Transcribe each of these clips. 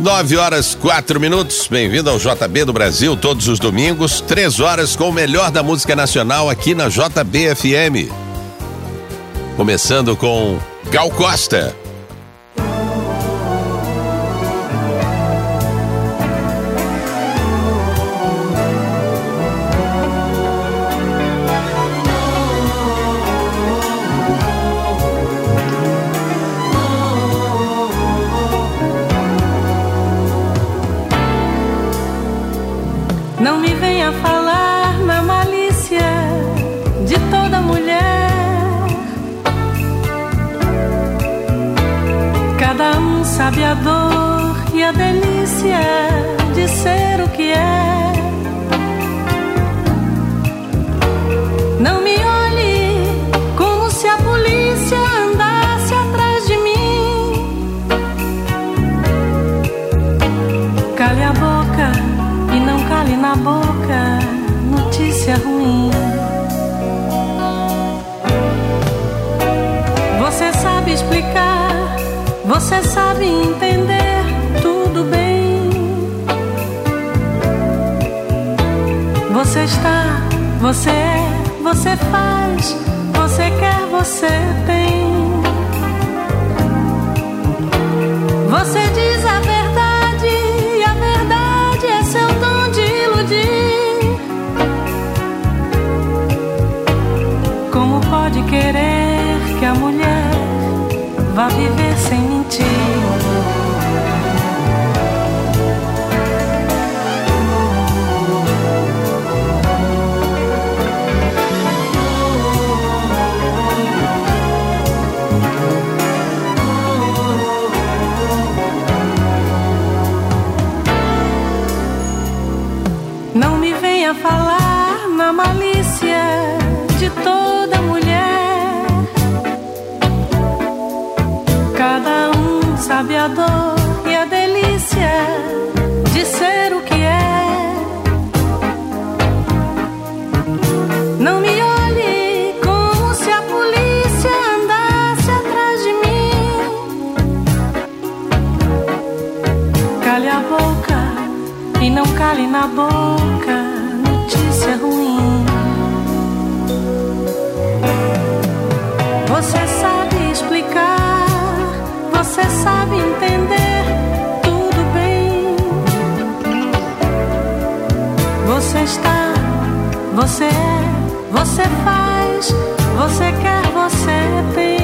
Nove horas quatro minutos. Bem-vindo ao JB do Brasil, todos os domingos, três horas com o melhor da música nacional aqui na JBFM. Começando com Gal Costa. Venha falar na malícia de toda mulher. Cada um sabe a dor e a delícia de ser o que é. Não me olhe como se a polícia andasse atrás de mim. Cale a boca explicar, você sabe entender tudo bem. Você está, você é, você faz, você quer, você tem. Você diz você você faz, você quer, você tem.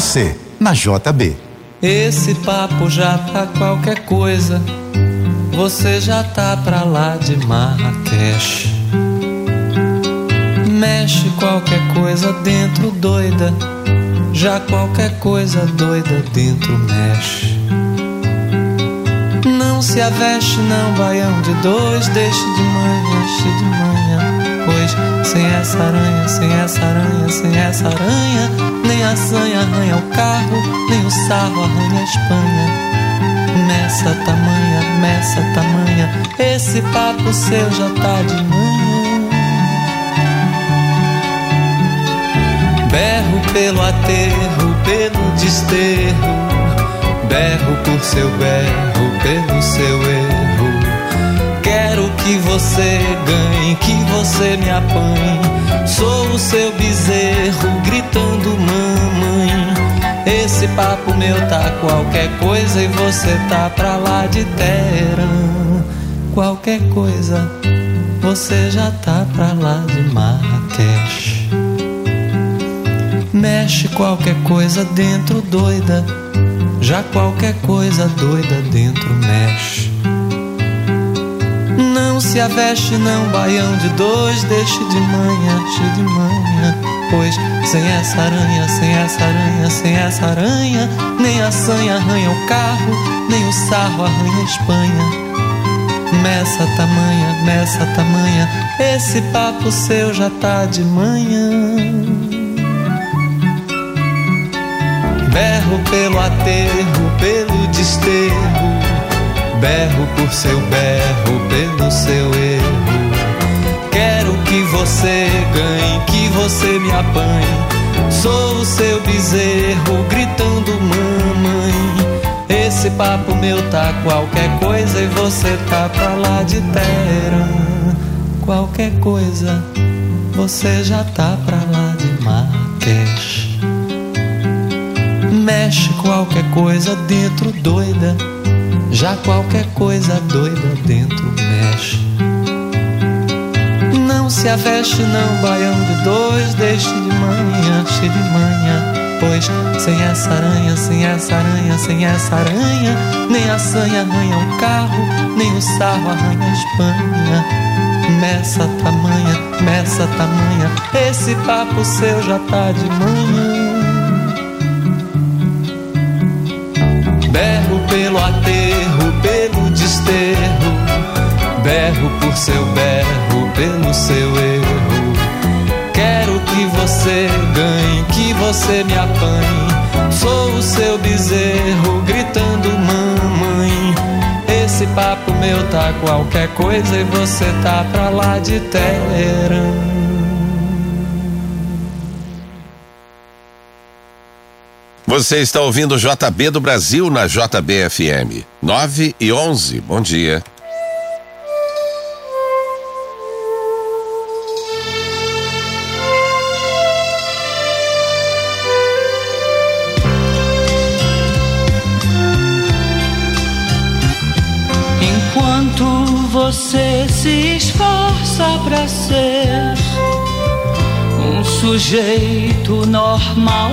Você, na JB. Esse papo já tá qualquer coisa. Você já tá pra lá de Marrakech. Mexe qualquer coisa dentro doida. Já qualquer coisa doida dentro mexe. Não se aveste, não, baião de dois. Deixe de manhã, deixe de manhã. Pois sem essa aranha, sem essa aranha, sem essa aranha, nem a sanha arranha o carro, nem o sarro arranha a Espanha. Nessa tamanha, nessa tamanha, esse papo seu já tá de manhã. Berro pelo aterro, pelo desterro, berro por seu berro, pelo seu erro. Que você ganhe, que você me apanhe. Sou o seu bezerro gritando mamãe. Esse papo meu tá qualquer coisa e você tá pra lá de terra. Qualquer coisa, você já tá pra lá de Marrakech. Mexe qualquer coisa dentro doida, já qualquer coisa doida dentro mexe. Não se aveste não, baião de dois, deixe de manhã, cheio de manhã. Pois sem essa aranha, sem essa aranha, sem essa aranha, nem a sanha arranha o carro, nem o sarro arranha a Espanha. Meça tamanha, meça tamanha, esse papo seu já tá de manhã. Berro pelo aterro, pelo desterro, berro por seu berro, pelo seu erro. Quero que você ganhe, que você me apanhe. Sou o seu bezerro gritando mamãe. Esse papo meu tá qualquer coisa e você tá pra lá de terra. Qualquer coisa, você já tá pra lá de Marrakech. Mexe qualquer coisa dentro doida, já qualquer coisa doida dentro mexe. Não se aveste não, baião de dois, deixe de manhã, cheio de manhã. Pois sem essa aranha, sem essa aranha, sem essa aranha, nem a sanha arranha o carro, nem o sarro arranha a Espanha. Meça tamanha, meça tamanha, esse papo seu já tá de manhã. Berro pelo aterro, pelo desterro, berro por seu berro, pelo seu erro. Quero que você ganhe, que você me apanhe. Sou o seu bezerro gritando mamãe. Esse papo meu tá qualquer coisa e você tá pra lá de Teherã. Você está ouvindo JB do Brasil na JBFM. 9 e 11. Bom dia. Enquanto você se esforça pra ser um sujeito normal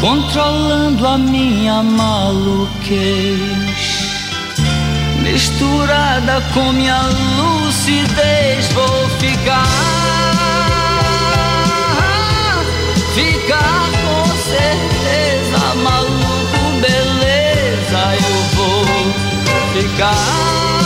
Controlando a minha maluquez, misturada com minha lucidez, vou ficar, ficar com certeza, maluco, beleza, eu vou ficar.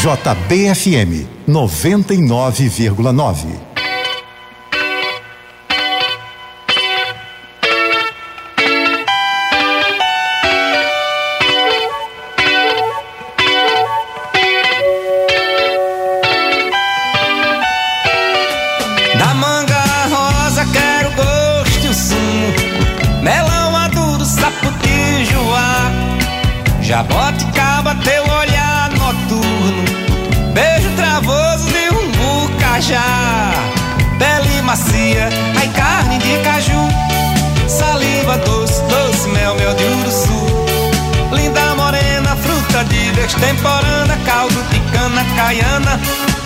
JBFM 99,9.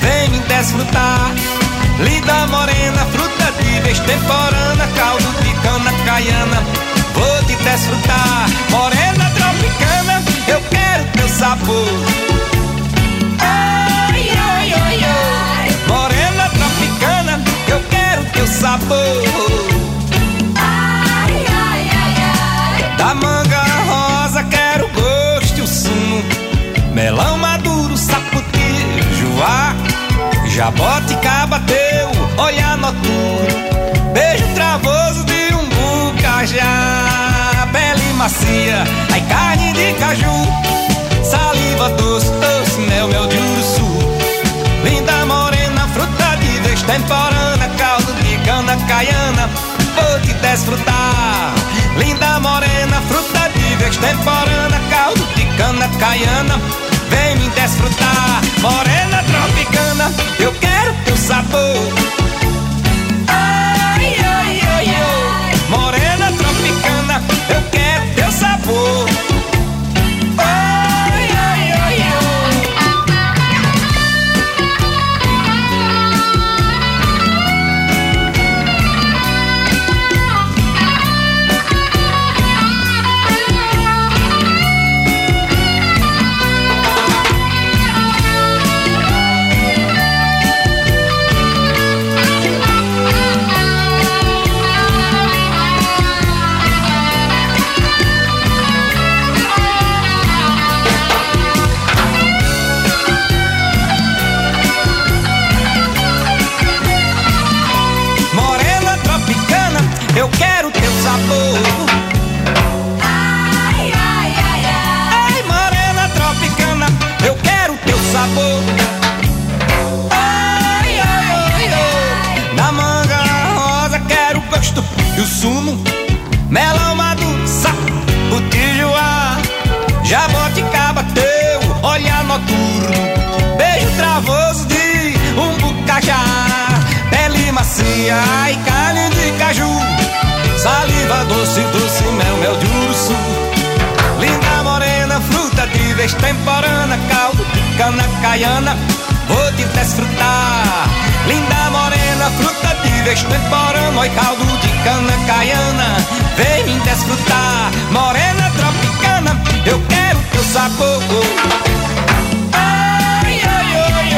Vem desfrutar. Linda morena, fruta de destemporana Caldo de cana caiana, vou te desfrutar. Morena tropicana, eu quero teu sabor. Ai, ai, ai, ai. Morena tropicana, eu quero teu sabor Jaboticaba teu olhar noturno Beijo travoso de um bucajá Pele macia, ai carne de caju Saliva doce, doce, mel, mel de uruçu Linda morena, fruta de destemporana Caldo de cana caiana, vou te desfrutar. Linda morena, fruta de destemporana Caldo de cana caiana Vem me desfrutar, morena tropicana, eu quero teu sabor. Ai, ai, ai, ai, morena tropicana, eu quero teu sabor. Caiana, vou te desfrutar. Linda morena, fruta de destemporana. Oi, caldo de cana caiana, vem me desfrutar. Morena tropicana, eu quero teu sabor. Ai, ai, ai,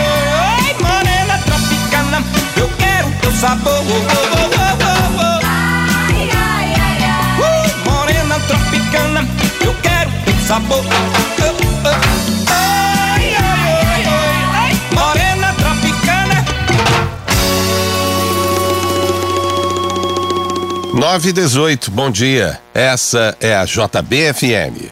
ai, morena tropicana, eu quero teu sabor. Ai, ai, ai, ai. Uh, morena tropicana, eu quero teu sabor. Uh, uh. 9 e 18, bom dia. Essa é a JBFM.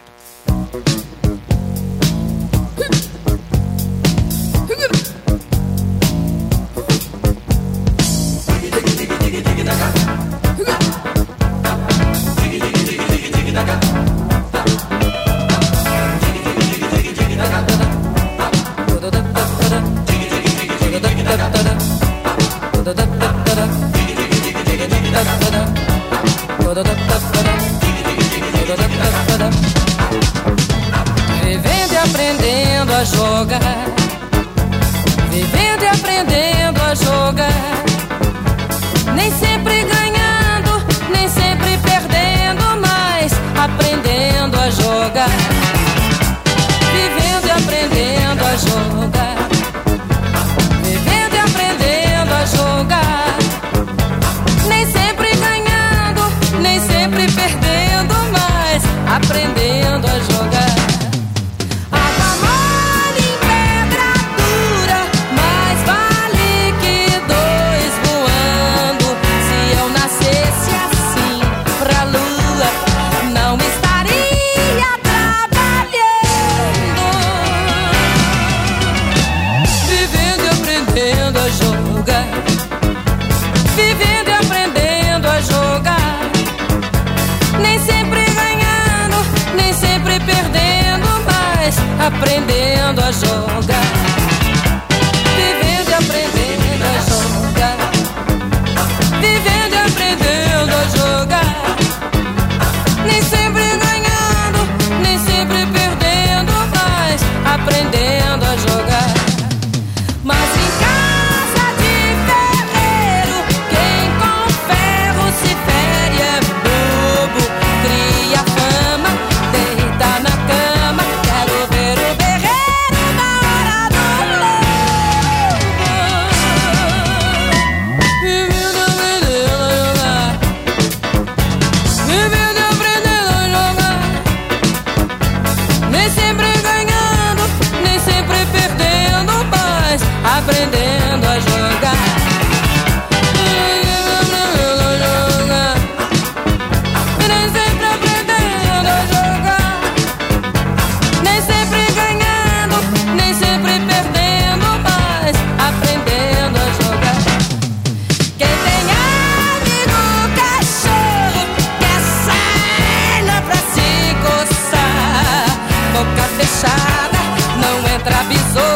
fechada, não é entra besouro.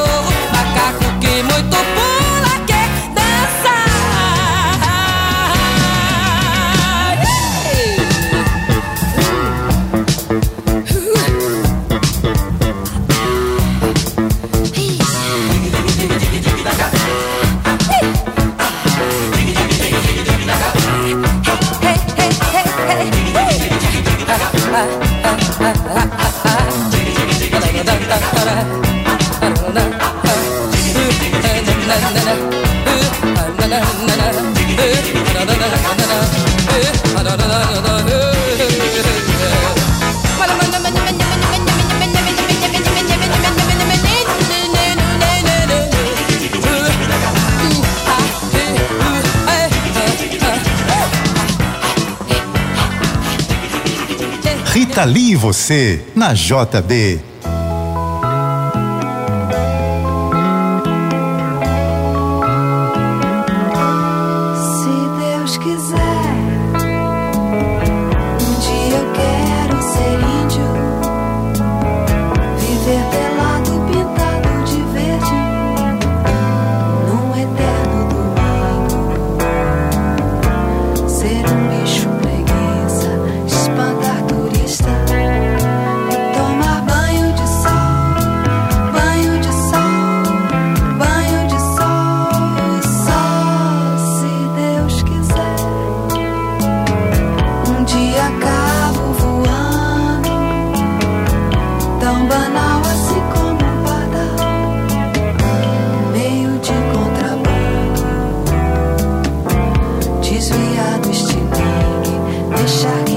Rita Lee e você, na JB. tão banal assim como um padar, meio de contrabando, desviado, estilingue, deixar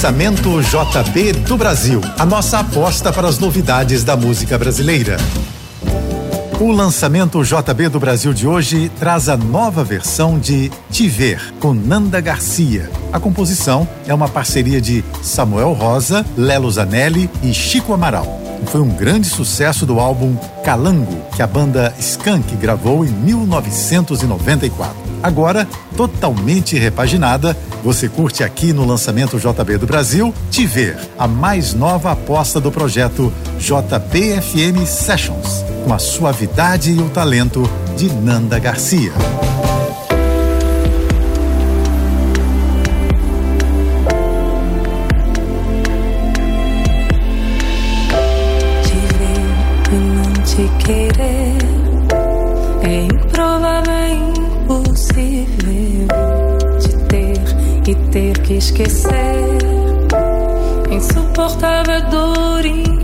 Lançamento JB do Brasil. A nossa aposta para as novidades da música brasileira. O lançamento JB do Brasil de hoje traz a nova versão de Te Ver, com Nanda Garcia. A composição é uma parceria de Samuel Rosa, Lelo Zanelli e Chico Amaral. Foi um grande sucesso do álbum Calango, que a banda Skank gravou em 1994. Agora, totalmente repaginada, você curte aqui no lançamento JB do Brasil Te Ver, a mais nova aposta do projeto JBFM Sessions, com a suavidade e o talento de Nanda Garcia. que ter que esquecer insuportável dor.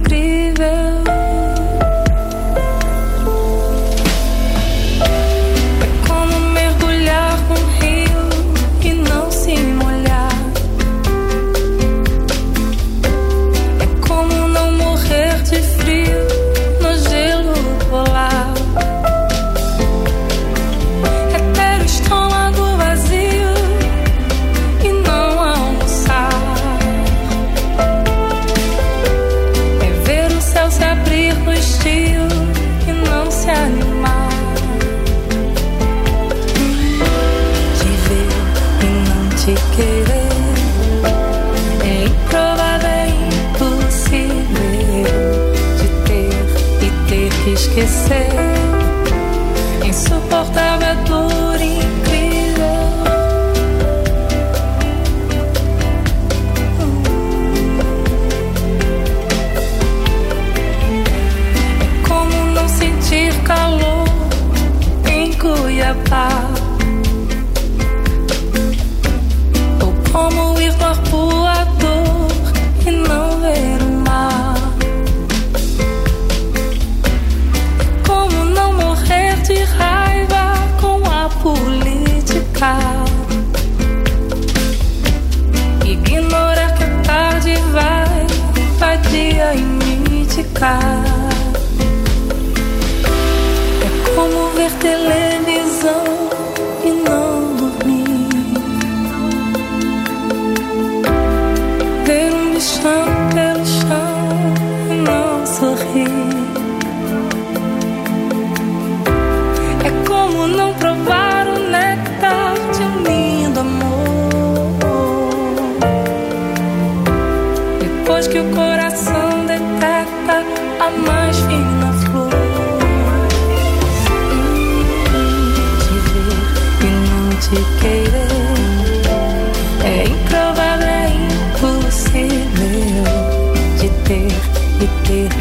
sun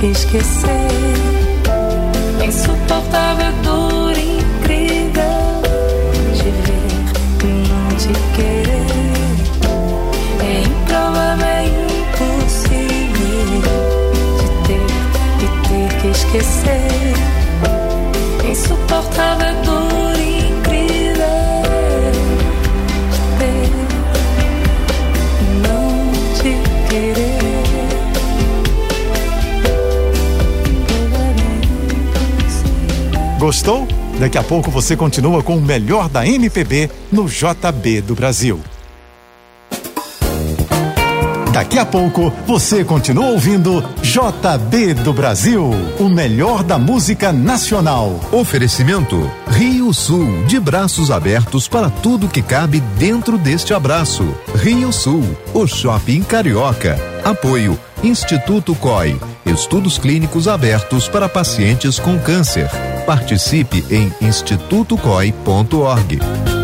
esquecer. Gostou? Daqui a pouco você continua com o melhor da MPB no JB do Brasil. Daqui a pouco você continua ouvindo JB do Brasil, o melhor da música nacional. Oferecimento Rio Sul, de braços abertos para tudo que cabe dentro deste abraço. Rio Sul, o shopping carioca. Apoio Instituto COI, estudos clínicos abertos para pacientes com câncer. Participe em institutocoi.org.